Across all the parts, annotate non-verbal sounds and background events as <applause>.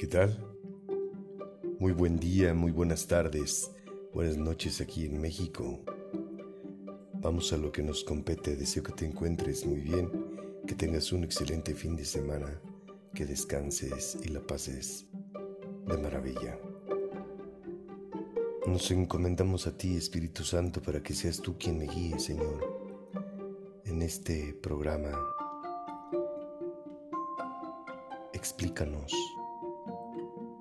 ¿Qué tal? Muy buen día, muy buenas tardes, buenas noches aquí en México. Vamos a lo que nos compete. Deseo que te encuentres muy bien, que tengas un excelente fin de semana, que descanses y la pases de maravilla. Nos encomendamos a ti, Espíritu Santo, para que seas tú quien me guíe, Señor, en este programa. Explícanos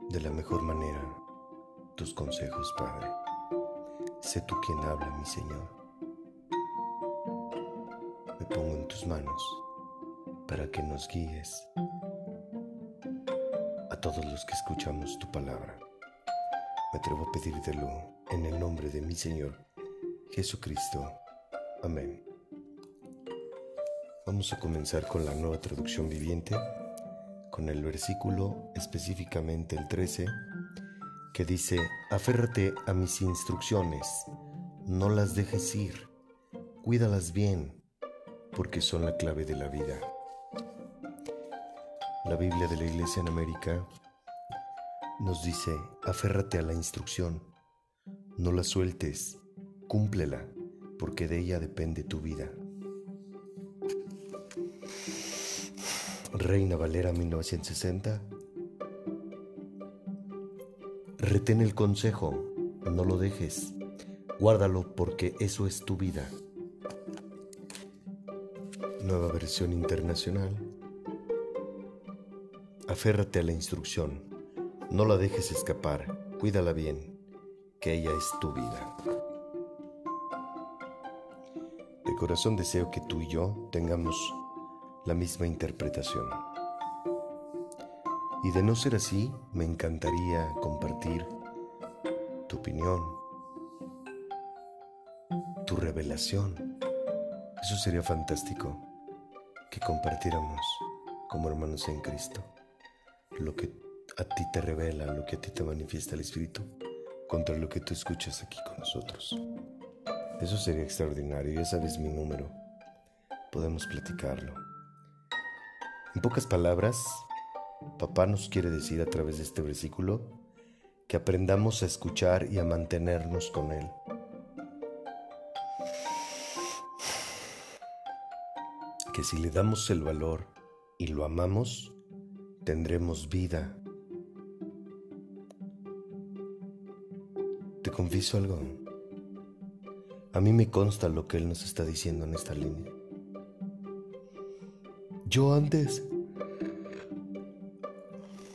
de la mejor manera tus consejos, Padre. Sé tú quien habla, mi Señor. Me pongo en tus manos para que nos guíes a todos los que escuchamos tu palabra. Me atrevo a pedírtelo en el nombre de mi Señor Jesucristo. Amén. Vamos a comenzar con la nueva traducción viviente, con el versículo específicamente el 13, que dice, aférrate a mis instrucciones, no las dejes ir, cuídalas bien, porque son la clave de la vida. La Biblia de la Iglesia en América nos dice, aférrate a la instrucción, no la sueltes, cúmplela, porque de ella depende tu vida. Reina Valera 1960. Retén el consejo, no lo dejes, guárdalo porque eso es tu vida. Nueva versión internacional. Aférrate a la instrucción, no la dejes escapar, cuídala bien, que ella es tu vida. De corazón deseo que tú y yo tengamos la misma interpretación. Y de no ser así, me encantaría compartir tu opinión, tu revelación. Eso sería fantástico, que compartiéramos como hermanos en Cristo lo que a ti te revela, lo que a ti te manifiesta el Espíritu, contra lo que tú escuchas aquí con nosotros. Eso sería extraordinario, ya sabes mi número, podemos platicarlo. En pocas palabras, papá nos quiere decir a través de este versículo que aprendamos a escuchar y a mantenernos con Él. Que si le damos el valor y lo amamos, tendremos vida. Te confieso algo. A mí me consta lo que Él nos está diciendo en esta línea. Yo antes...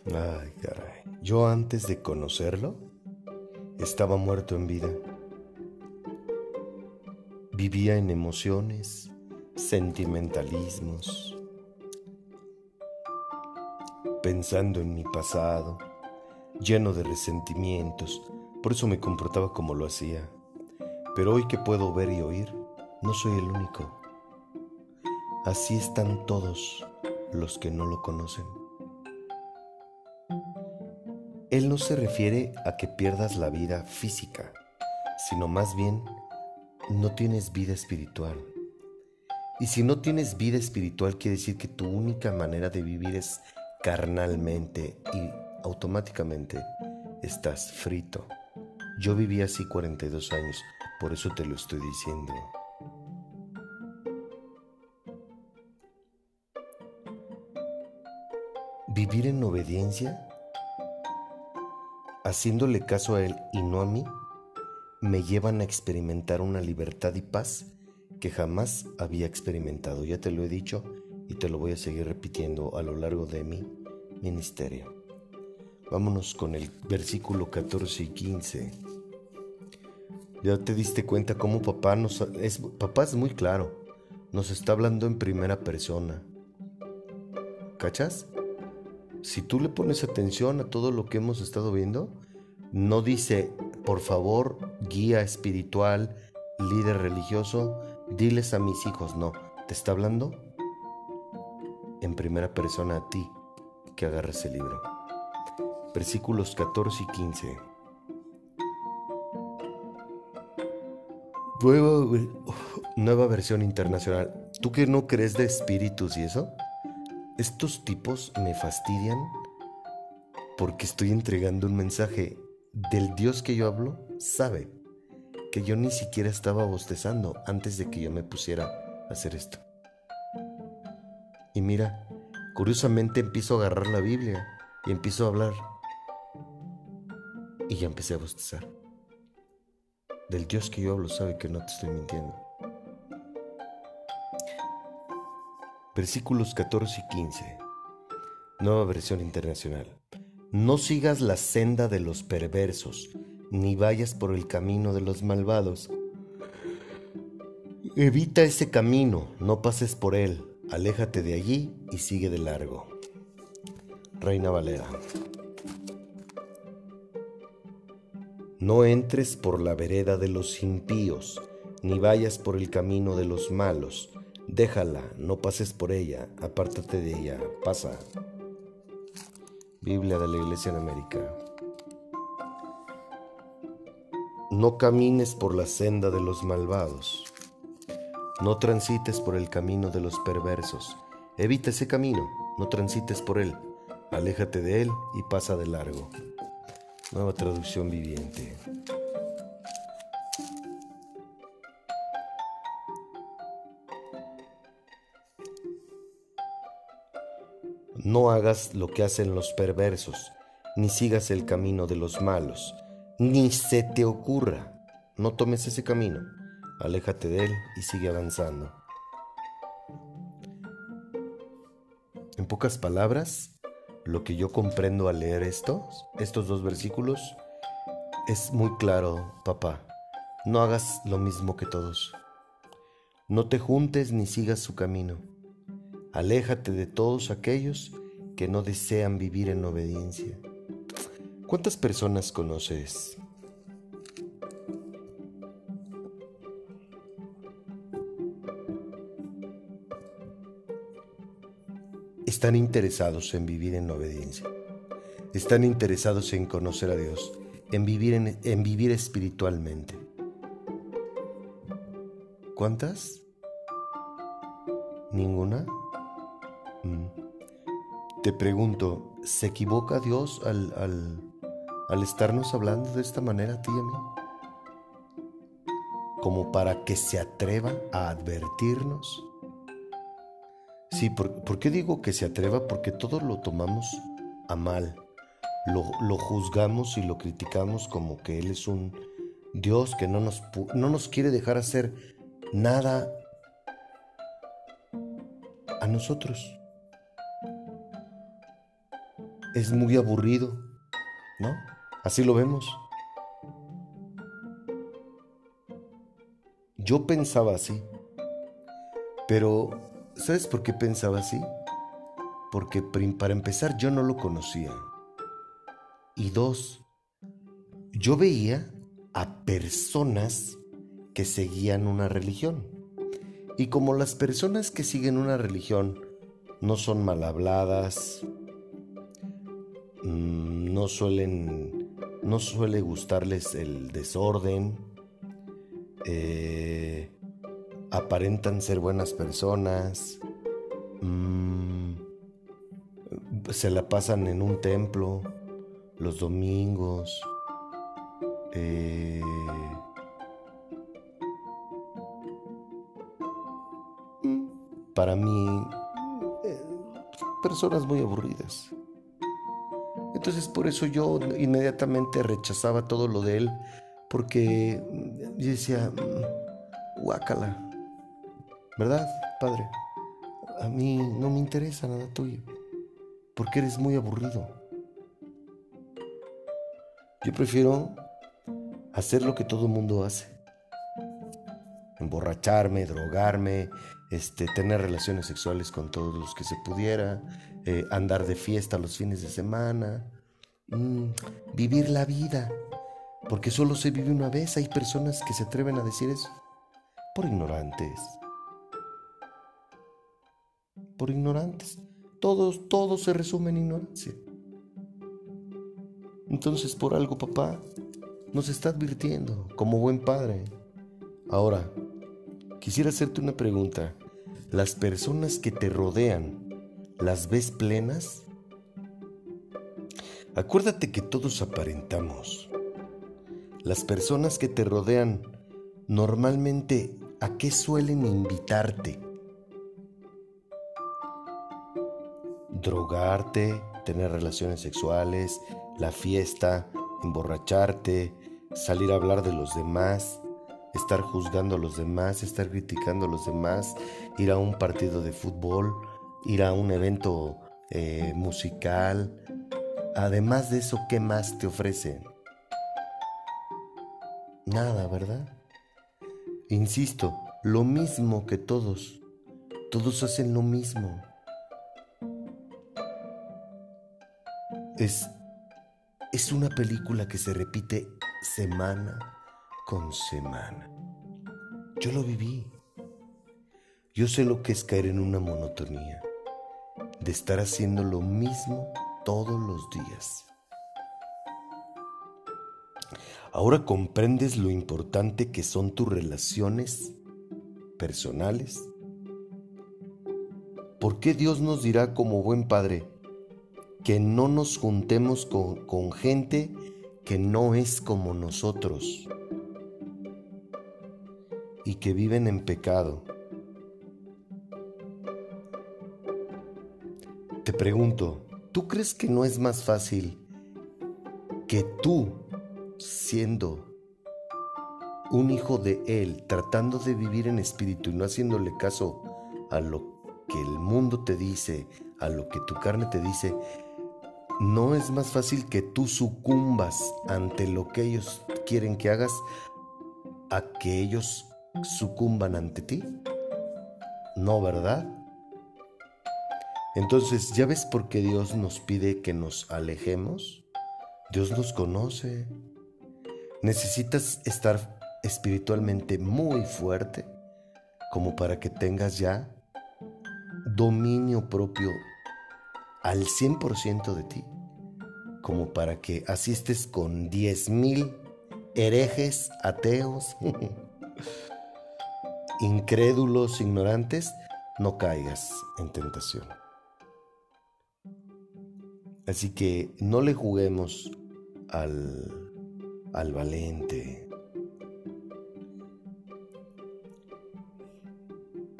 Ay, caray. Yo antes de conocerlo, estaba muerto en vida. Vivía en emociones, sentimentalismos, pensando en mi pasado, lleno de resentimientos, por eso me comportaba como lo hacía. Pero hoy que puedo ver y oír, no soy el único. Así están todos los que no lo conocen. Él no se refiere a que pierdas la vida física, sino más bien no tienes vida espiritual. Y si no tienes vida espiritual quiere decir que tu única manera de vivir es carnalmente y automáticamente estás frito. Yo viví así 42 años, por eso te lo estoy diciendo. Vivir en obediencia, haciéndole caso a Él y no a mí, me llevan a experimentar una libertad y paz que jamás había experimentado. Ya te lo he dicho y te lo voy a seguir repitiendo a lo largo de mi ministerio. Vámonos con el versículo 14 y 15. Ya te diste cuenta cómo papá nos es papá es muy claro. Nos está hablando en primera persona. ¿Cachas? Si tú le pones atención a todo lo que hemos estado viendo, no dice, por favor, guía espiritual, líder religioso, diles a mis hijos, no, te está hablando en primera persona a ti que agarres el libro. Versículos 14 y 15. Nueva, nueva versión internacional. ¿Tú que no crees de espíritus y eso? Estos tipos me fastidian porque estoy entregando un mensaje del Dios que yo hablo, sabe que yo ni siquiera estaba bostezando antes de que yo me pusiera a hacer esto. Y mira, curiosamente empiezo a agarrar la Biblia y empiezo a hablar. Y ya empecé a bostezar. Del Dios que yo hablo sabe que no te estoy mintiendo. Versículos 14 y 15. Nueva versión internacional. No sigas la senda de los perversos, ni vayas por el camino de los malvados. Evita ese camino, no pases por él, aléjate de allí y sigue de largo. Reina Valera. No entres por la vereda de los impíos, ni vayas por el camino de los malos. Déjala, no pases por ella, apártate de ella, pasa. Biblia de la Iglesia en América. No camines por la senda de los malvados. No transites por el camino de los perversos. Evita ese camino, no transites por él. Aléjate de él y pasa de largo. Nueva traducción viviente. No hagas lo que hacen los perversos, ni sigas el camino de los malos, ni se te ocurra. No tomes ese camino, aléjate de él y sigue avanzando. En pocas palabras, lo que yo comprendo al leer estos, estos dos versículos, es muy claro, papá. No hagas lo mismo que todos. No te juntes ni sigas su camino. Aléjate de todos aquellos que no desean vivir en obediencia. ¿Cuántas personas conoces? Están interesados en vivir en obediencia. Están interesados en conocer a Dios, en vivir, en, vivir espiritualmente. ¿Cuántas? ¿Ninguna? Te pregunto, ¿se equivoca Dios al, al, estarnos hablando de esta manera a ti y a mí? Como para que se atreva a advertirnos. Sí, ¿por, qué digo que se atreva? Porque todos lo tomamos a mal. Lo, lo, juzgamos y lo criticamos como que Él es un Dios que no nos, no nos quiere dejar hacer nada a nosotros. Es muy aburrido, ¿no? Así lo vemos. Yo pensaba así, pero ¿sabes por qué pensaba así? Porque para empezar yo no lo conocía. Y dos, yo veía a personas que seguían una religión. Y como las personas que siguen una religión no son mal habladas, no suelen, no suele gustarles el desorden, eh, aparentan ser buenas personas, mm, se la pasan en un templo los domingos, eh, para mí, eh, personas muy aburridas. Entonces por eso yo inmediatamente rechazaba todo lo de él, porque yo decía, mm, guácala, ¿verdad, padre? A mí no me interesa nada tuyo, porque eres muy aburrido. Yo prefiero hacer lo que todo mundo hace. Emborracharme, drogarme, este, tener relaciones sexuales con todos los que se pudiera, eh, andar de fiesta los fines de semana, mm, vivir la vida, porque solo se vive una vez. Hay personas que se atreven a decir eso por ignorantes. Por ignorantes. Todos, todo se resume en ignorancia. Entonces, por algo, papá, nos está advirtiendo como buen padre. Ahora, quisiera hacerte una pregunta las personas que te rodean, ¿las ves plenas? Acuérdate que todos aparentamos. Las personas que te rodean normalmente a qué suelen invitarte. Drogarte, tener relaciones sexuales, la fiesta, emborracharte, salir a hablar de los demás, estar juzgando a los demás, estar criticando a los demás, ir a un partido de fútbol, ir a un evento eh, musical. Además de eso, ¿qué más te ofrecen? Nada, ¿verdad? Insisto, lo mismo que todos. Todos hacen lo mismo. Es, es una película que se repite semana con semana. Yo lo viví. Yo sé lo que es caer en una monotonía, de estar haciendo lo mismo todos los días. Ahora comprendes lo importante que son tus relaciones personales. ¿Por qué Dios nos dirá como buen padre que no nos juntemos con, con gente que no es como nosotros y que viven en pecado? Te pregunto, ¿tú crees que no es más fácil que tú, siendo un hijo de Él, tratando de vivir en espíritu y no haciéndole caso a lo que el mundo te dice, a lo que tu carne te dice, no es más fácil que tú sucumbas ante lo que ellos quieren que hagas a que ellos sucumban ante ti? No, ¿verdad? Entonces, ¿ya ves por qué Dios nos pide que nos alejemos? Dios nos conoce. Necesitas estar espiritualmente muy fuerte como para que tengas ya dominio propio al 100% de ti, como para que asistes con 10.000 herejes, ateos, <laughs> incrédulos, ignorantes, no caigas en tentación. Así que no le juguemos al, al valente.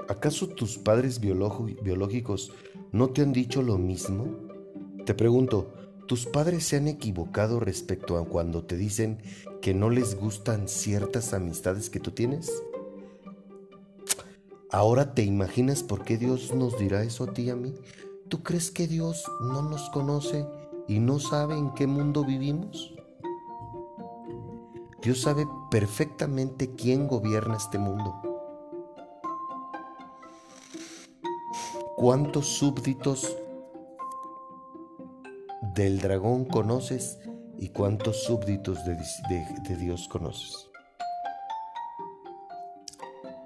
¿Acaso tus padres biológicos no te han dicho lo mismo? Te pregunto, ¿tus padres se han equivocado respecto a cuando te dicen que no les gustan ciertas amistades que tú tienes? Ahora te imaginas por qué Dios nos dirá eso a ti y a mí. ¿Tú crees que Dios no nos conoce y no sabe en qué mundo vivimos? Dios sabe perfectamente quién gobierna este mundo. ¿Cuántos súbditos del dragón conoces y cuántos súbditos de, Dios conoces?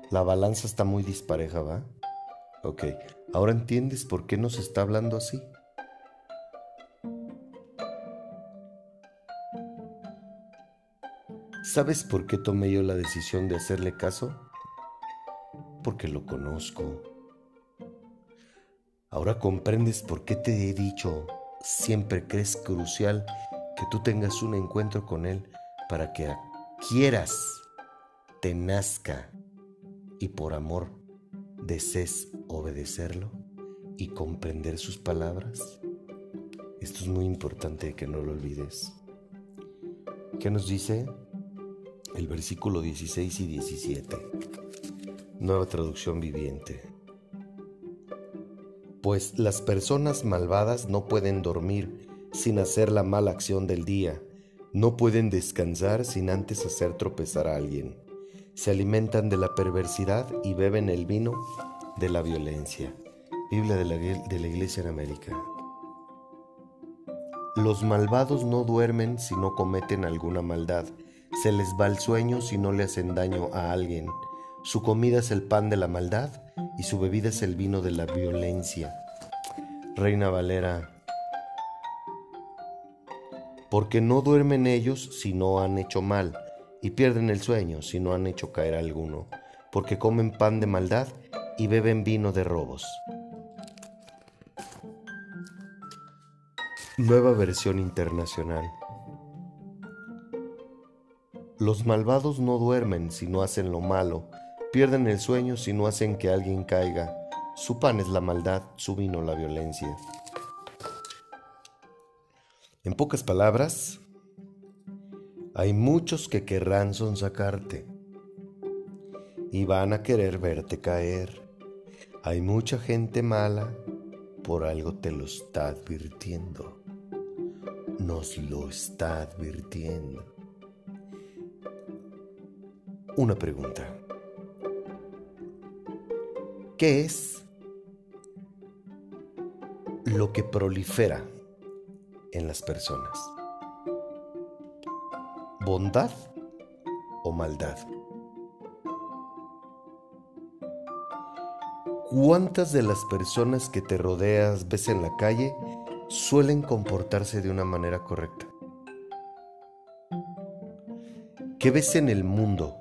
La balanza está muy dispareja, ¿va? Ok, ¿ahora entiendes por qué nos está hablando así? ¿Sabes por qué tomé yo la decisión de hacerle caso? Porque lo conozco. Ahora comprendes por qué te he dicho, siempre crees crucial que tú tengas un encuentro con Él para que quieras, te nazca y por amor desees obedecerlo y comprender sus palabras? Esto es muy importante que no lo olvides. ¿Qué nos dice? El versículo 16 y 17. Nueva traducción viviente. Pues las personas malvadas no pueden dormir sin hacer la mala acción del día, no pueden descansar sin antes hacer tropezar a alguien se alimentan de la perversidad y beben el vino de la violencia. Biblia de la, de la Iglesia en América. Los malvados no duermen si no cometen alguna maldad. Se les va el sueño si no le hacen daño a alguien. Su comida es el pan de la maldad y su bebida es el vino de la violencia. Reina Valera. Porque no duermen ellos si no han hecho mal y pierden el sueño si no han hecho caer a alguno, porque comen pan de maldad y beben vino de robos. Nueva versión internacional. Los malvados no duermen si no hacen lo malo, pierden el sueño si no hacen que alguien caiga. Su pan es la maldad, su vino la violencia. En pocas palabras, hay muchos que querrán sonsacarte y van a querer verte caer. Hay mucha gente mala, por algo te lo está advirtiendo. Nos lo está advirtiendo. Una pregunta. ¿Qué es lo que prolifera en las personas? ¿Bondad o maldad? ¿Cuántas de las personas que te rodeas ves en la calle suelen comportarse de una manera correcta? ¿Qué ves en el mundo?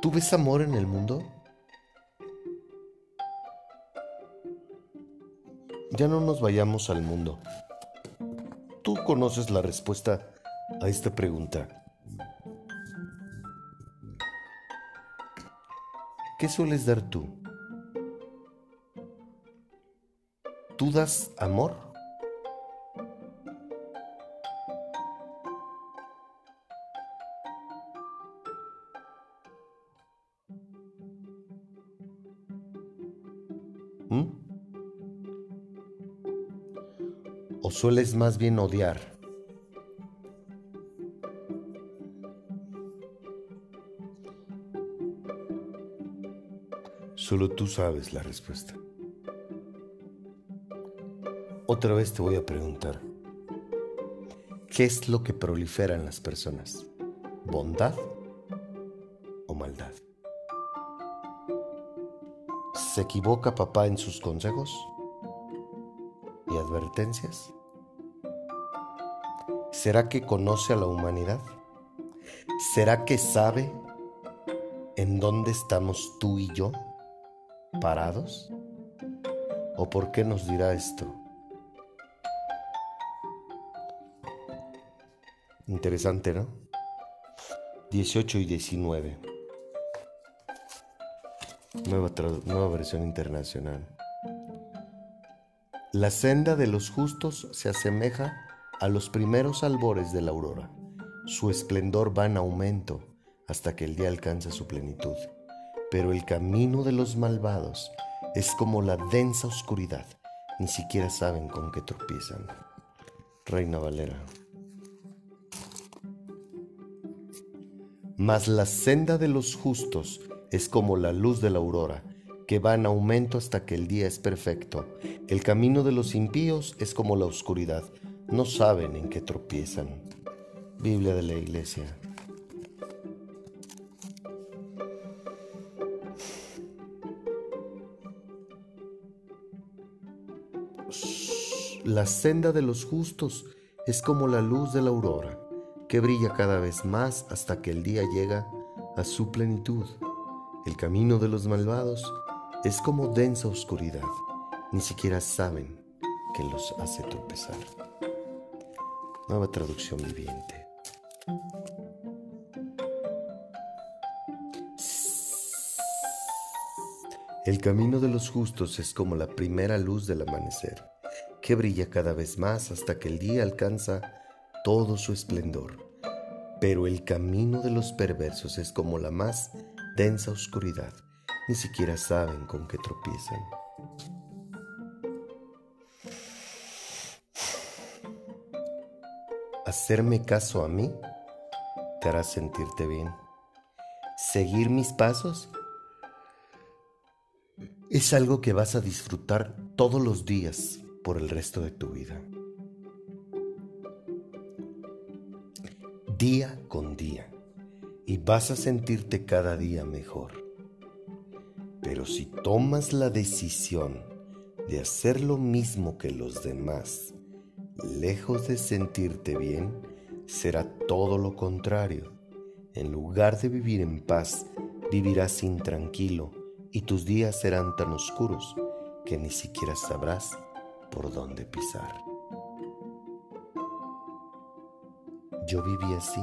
¿Tú ves amor en el mundo? Ya no nos vayamos al mundo. Tú conoces la respuesta a esta pregunta. ¿Qué sueles dar tú? ¿Tú das amor? ¿Mm? ¿O sueles más bien odiar? Solo tú sabes la respuesta. Otra vez te voy a preguntar, ¿qué es lo que prolifera en las personas? ¿Bondad o maldad? ¿Se equivoca papá en sus consejos y advertencias? ¿Será que conoce a la humanidad? ¿Será que sabe en dónde estamos tú y yo? Parados? ¿O por qué nos dirá esto? Interesante, ¿no? 18 y 19. Nueva, nueva versión internacional. La senda de los justos se asemeja a los primeros albores de la aurora. Su esplendor va en aumento hasta que el día alcanza su plenitud pero el camino de los malvados es como la densa oscuridad, ni siquiera saben con qué tropiezan. Reina Valera. Mas la senda de los justos es como la luz de la aurora, que va en aumento hasta que el día es perfecto. El camino de los impíos es como la oscuridad, no saben en qué tropiezan. Biblia de la Iglesia. La senda de los justos es como la luz de la aurora, que brilla cada vez más hasta que el día llega a su plenitud. El camino de los malvados es como densa oscuridad, ni siquiera saben que los hace tropezar. Nueva traducción viviente. El camino de los justos es como la primera luz del amanecer que brilla cada vez más hasta que el día alcanza todo su esplendor. Pero el camino de los perversos es como la más densa oscuridad, ni siquiera saben con qué tropiezan. Hacerme caso a mí te hará sentirte bien. Seguir mis pasos es algo que vas a disfrutar todos los días por el resto de tu vida. Día con día. Y vas a sentirte cada día mejor. Pero si tomas la decisión de hacer lo mismo que los demás, lejos de sentirte bien, será todo lo contrario. En lugar de vivir en paz, vivirás intranquilo y tus días serán tan oscuros que ni siquiera sabrás por dónde pisar. Yo viví así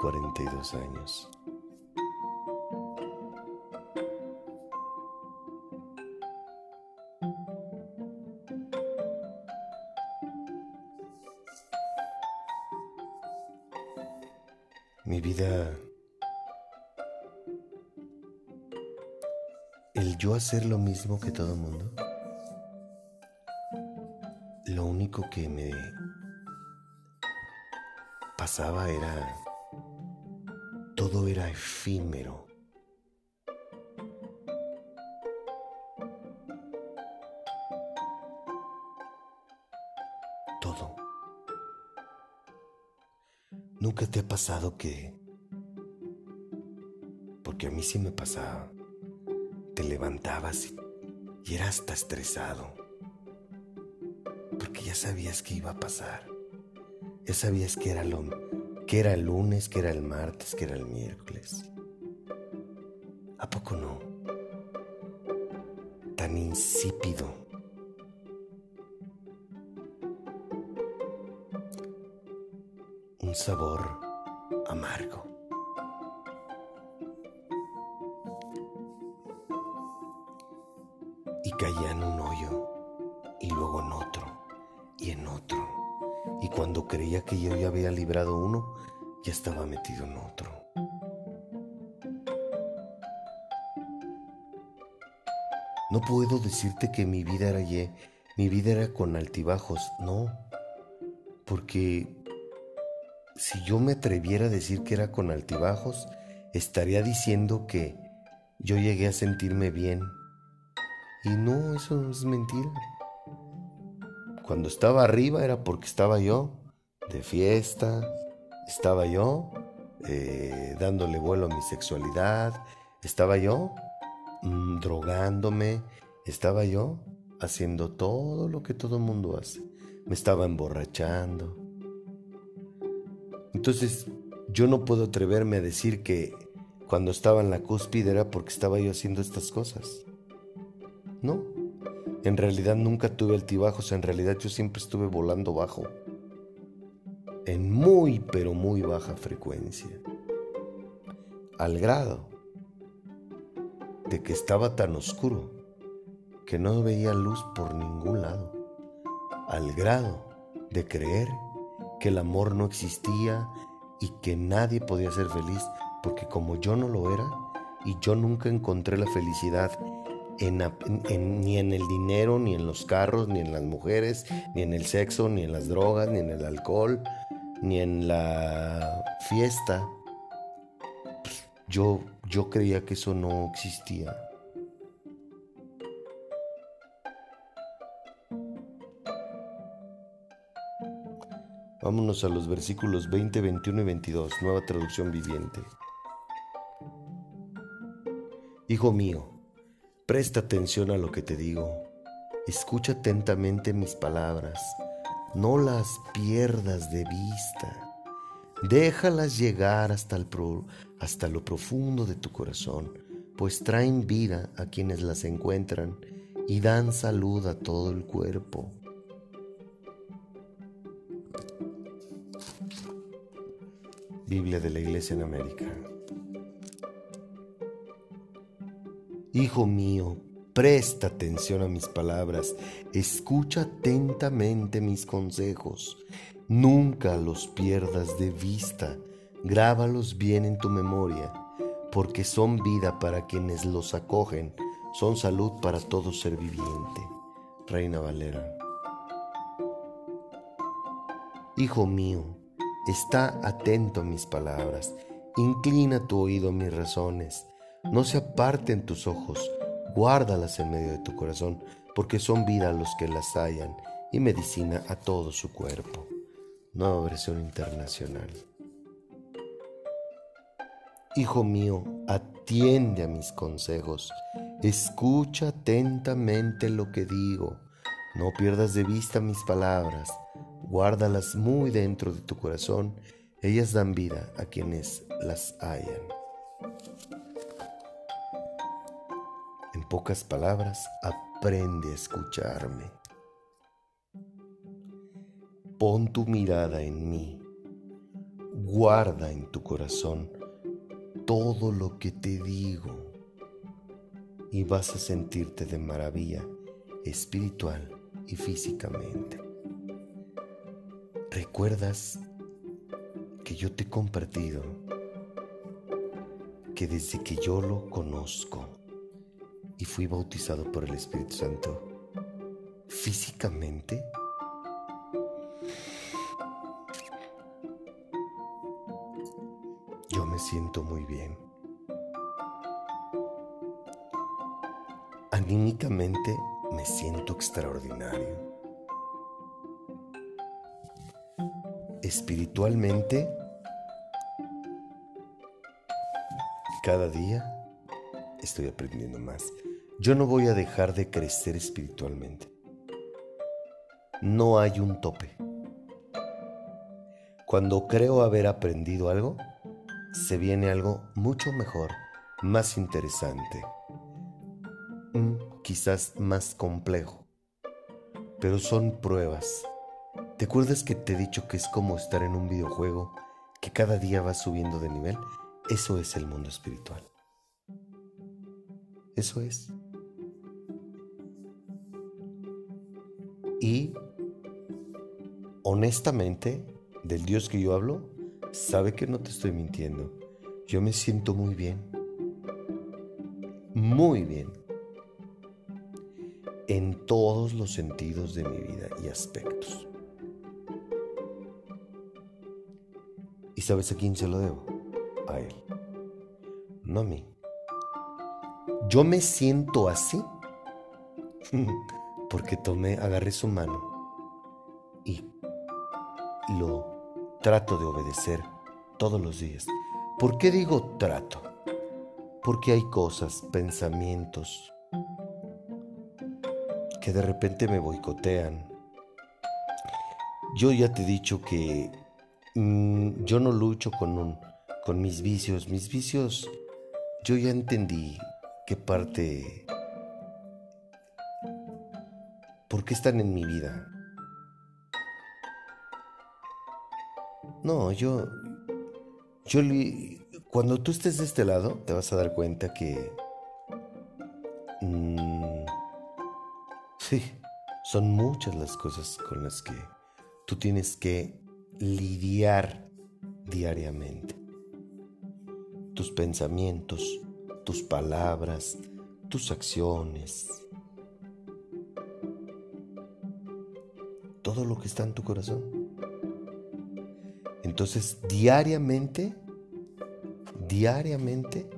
42 años. Mi vida, el yo hacer lo mismo que todo mundo, lo único que me pasaba era, todo era efímero. Todo. ¿Nunca te ha pasado que... Porque a mí sí me pasaba. Te levantabas y, y era hasta estresado. Sabías que iba a pasar. Ya sabías que era, lo, que era el lunes, que era el martes, que era el miércoles. ¿A poco no? Tan insípido. Un sabor amargo. Y caía en un hoyo cuando creía que yo ya había librado uno, ya estaba metido en otro. No puedo decirte que mi vida era ye, mi vida era con altibajos, no, porque si yo me atreviera a decir que era con altibajos, estaría diciendo que yo llegué a sentirme bien. Y no, eso es mentira. Cuando estaba arriba era porque estaba yo de fiesta, estaba yo eh, dándole vuelo a mi sexualidad, estaba yo mm, drogándome, estaba yo haciendo todo lo que todo mundo hace, me estaba emborrachando. Entonces yo no puedo atreverme a decir que cuando estaba en la cúspide era porque estaba yo haciendo estas cosas. No. En realidad nunca tuve altibajos, en realidad yo siempre estuve volando bajo. En muy, pero muy baja frecuencia. Al grado de que estaba tan oscuro que no veía luz por ningún lado. Al grado de creer que el amor no existía y que nadie podía ser feliz porque como yo no lo era y yo nunca encontré la felicidad ni en el dinero, ni en los carros, ni en las mujeres, ni en el sexo, ni en las drogas, ni en el alcohol, ni en la fiesta. Yo, yo creía que eso no existía. Vámonos a los versículos 20, 21 y 22, nueva traducción viviente. Hijo mío, Presta atención a lo que te digo. Escucha atentamente mis palabras. No las pierdas de vista. Déjalas llegar hasta, el hasta lo profundo de tu corazón, pues traen vida a quienes las encuentran y dan salud a todo el cuerpo. Biblia de la Iglesia en América. Hijo mío, presta atención a mis palabras, escucha atentamente mis consejos, nunca los pierdas de vista, grábalos bien en tu memoria, porque son vida para quienes los acogen, son salud para todo ser viviente. Reina Valera. Hijo mío, está atento a mis palabras, inclina tu oído a mis razones, no se aparten tus ojos, guárdalas en medio de tu corazón, porque son vida a los que las hallan y medicina a todo su cuerpo. Nueva versión internacional. Hijo mío, atiende a mis consejos, escucha atentamente lo que digo, no pierdas de vista mis palabras, guárdalas muy dentro de tu corazón, ellas dan vida a quienes las hallan. En pocas palabras, aprende a escucharme. Pon tu mirada en mí. Guarda en tu corazón todo lo que te digo y vas a sentirte de maravilla espiritual y físicamente. ¿Recuerdas que yo te he compartido que desde que yo lo conozco y fui bautizado por el Espíritu Santo, físicamente yo me siento muy bien. Anímicamente me siento extraordinario. Espiritualmente, cada día estoy aprendiendo más. Yo no voy a dejar de crecer espiritualmente. No hay un tope. Cuando creo haber aprendido algo, se viene algo mucho mejor, más interesante, mm, quizás más complejo. Pero son pruebas. ¿Te acuerdas que te he dicho que es como estar en un videojuego que cada día va subiendo de nivel? Eso es el mundo espiritual. Eso es. Y honestamente, del Dios que yo hablo, sabe que no te estoy mintiendo. Yo me siento muy bien. Muy bien. En todos los sentidos de mi vida y aspectos. ¿Y sabes a quién se lo debo? A Él. No a mí. Yo me siento así <laughs> porque tomé, agarré su mano y lo trato de obedecer todos los días. ¿Por qué digo trato? Porque hay cosas, pensamientos que de repente me boicotean. Yo ya te he dicho que mm, yo no lucho con, con mis vicios. Mis vicios, yo ya entendí qué parte, por qué están en mi vida. No, yo, yo, cuando tú estés de este lado, te vas a dar cuenta que, mm, sí, son muchas las cosas con las que tú tienes que lidiar diariamente. Tus pensamientos, tus palabras, tus acciones, todo lo que está en tu corazón. Entonces, diariamente, diariamente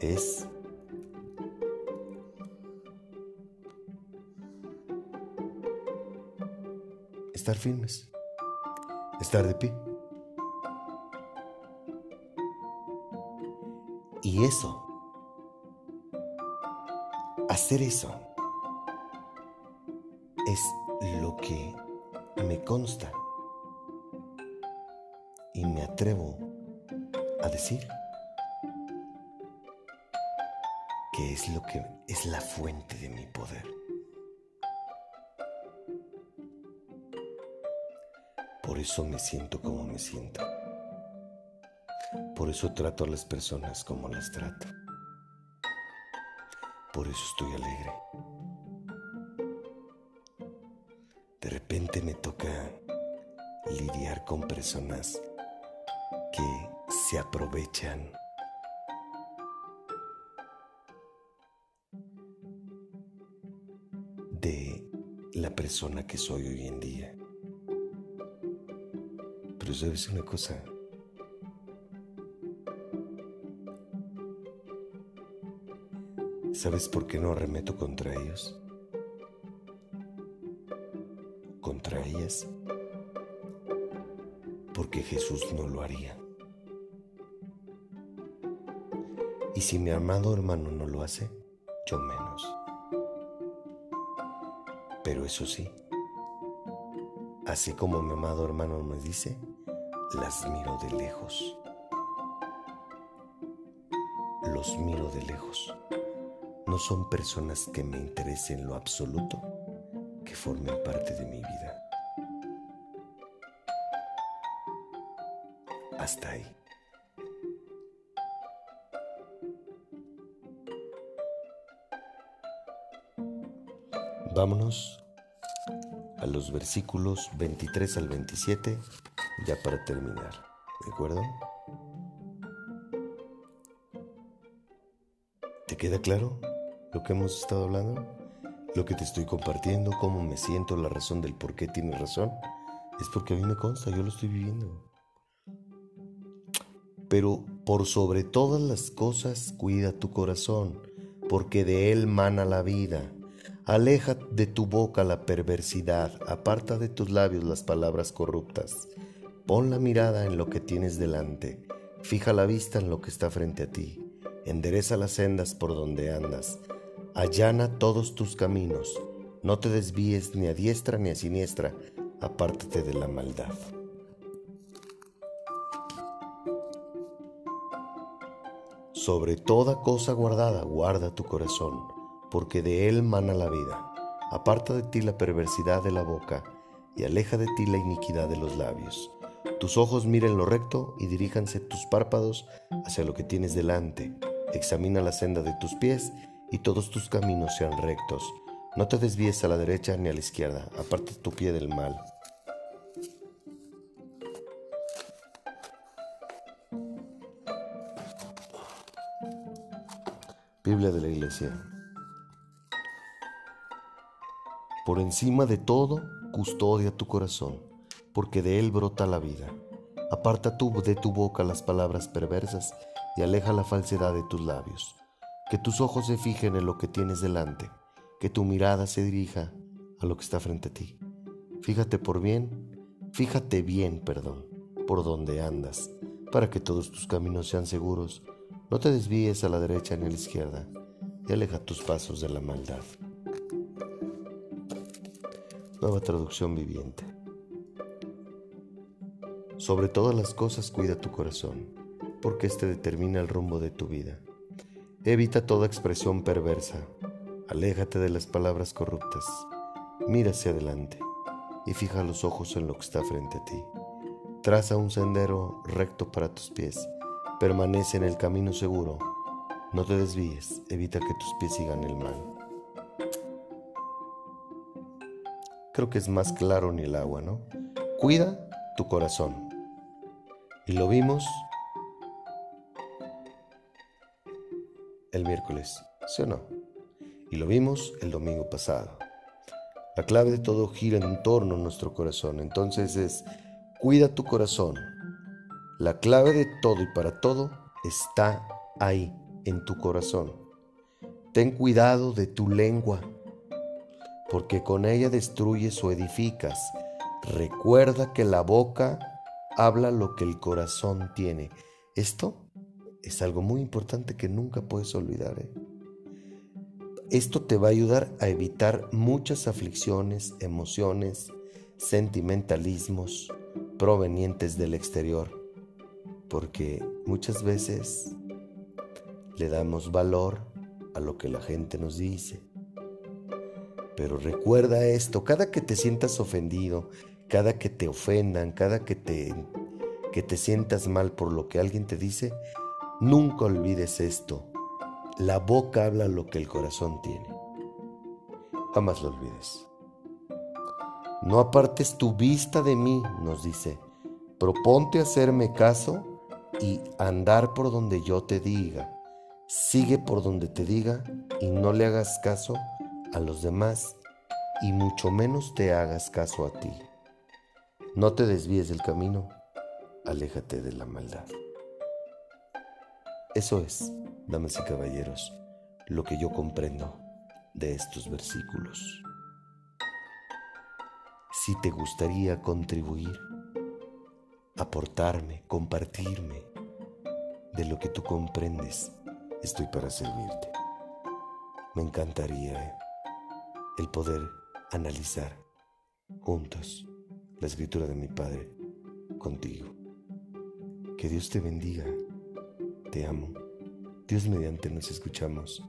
es estar firmes, estar de pie. Y eso, hacer eso, es lo que me consta y me atrevo a decir que es lo que es la fuente de mi poder. Por eso me siento como me siento. Por eso trato a las personas como las trato. Por eso estoy alegre. De repente me toca lidiar con personas que se aprovechan. de la persona que soy hoy en día. Pero sabes una cosa. ¿Sabes por qué no arremeto contra ellos? Contra ellas. Porque Jesús no lo haría. Y si mi amado hermano no lo hace, yo menos. Pero eso sí, así como mi amado hermano me dice, las miro de lejos. Los miro de lejos no son personas que me interesen lo absoluto, que formen parte de mi vida. Hasta ahí. Vámonos a los versículos 23 al 27, ya para terminar, ¿de acuerdo? ¿Te queda claro? Lo que hemos estado hablando? Lo que te estoy compartiendo, cómo me siento, la razón del por qué tienes razón, es porque a mí me consta, yo lo estoy viviendo. Pero por sobre todas las cosas, cuida tu corazón, porque de él mana la vida. Aleja de tu boca la perversidad, aparta de tus labios las palabras corruptas. Pon la mirada en lo que tienes delante, fija la vista en lo que está frente a ti, endereza las sendas por donde andas, allana todos tus caminos, no te desvíes ni a diestra ni a siniestra, apártate de la maldad. Sobre toda cosa guardada, guarda tu corazón porque de él mana la vida. Aparta de ti la perversidad de la boca, y aleja de ti la iniquidad de los labios. Tus ojos miren lo recto y diríjanse tus párpados hacia lo que tienes delante. Examina la senda de tus pies y todos tus caminos sean rectos. No te desvíes a la derecha ni a la izquierda, aparta tu pie del mal. Biblia de la Iglesia. Por encima de todo, custodia tu corazón, porque de él brota la vida. Aparta tú de tu boca las palabras perversas y aleja la falsedad de tus labios. Que tus ojos se fijen en lo que tienes delante, que tu mirada se dirija a lo que está frente a ti. Fíjate por bien, fíjate bien, perdón, por donde andas, para que todos tus caminos sean seguros. No te desvíes a la derecha ni a la izquierda, y aleja tus pasos de la maldad. Nueva traducción viviente. Sobre todas las cosas cuida tu corazón, porque éste determina el rumbo de tu vida. Evita toda expresión perversa, aléjate de las palabras corruptas, mira hacia adelante y fija los ojos en lo que está frente a ti. Traza un sendero recto para tus pies, permanece en el camino seguro, no te desvíes, evita que tus pies sigan el mal. creo que es más claro ni el agua, ¿no? Cuida tu corazón. Y lo vimos el miércoles, ¿sí o no? Y lo vimos el domingo pasado. La clave de todo gira en torno a nuestro corazón. Entonces es, cuida tu corazón. La clave de todo y para todo está ahí, en tu corazón. Ten cuidado de tu lengua porque con ella destruyes o edificas. Recuerda que la boca habla lo que el corazón tiene. Esto es algo muy importante que nunca puedes olvidar. ¿eh? Esto te va a ayudar a evitar muchas aflicciones, emociones, sentimentalismos provenientes del exterior, porque muchas veces le damos valor a lo que la gente nos dice, pero recuerda esto, cada que te sientas ofendido, cada que te ofendan, cada que te, que te sientas mal por lo que alguien te dice, nunca olvides esto. La boca habla lo que el corazón tiene. Jamás lo olvides. No apartes tu vista de mí, nos dice. Proponte hacerme caso y andar por donde yo te diga. Sigue por donde te diga y no le hagas caso a los demás y mucho menos te hagas caso a ti. No te desvíes del camino, aléjate de la maldad. Eso es, damas y caballeros, lo que yo comprendo de estos versículos. Si te gustaría contribuir, aportarme, compartirme de lo que tú comprendes, estoy para servirte. Me encantaría ¿eh? el poder analizar juntos la escritura de mi Padre contigo. Que Dios te bendiga. Te amo. Dios mediante nos escuchamos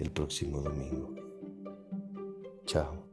el próximo domingo. Chao.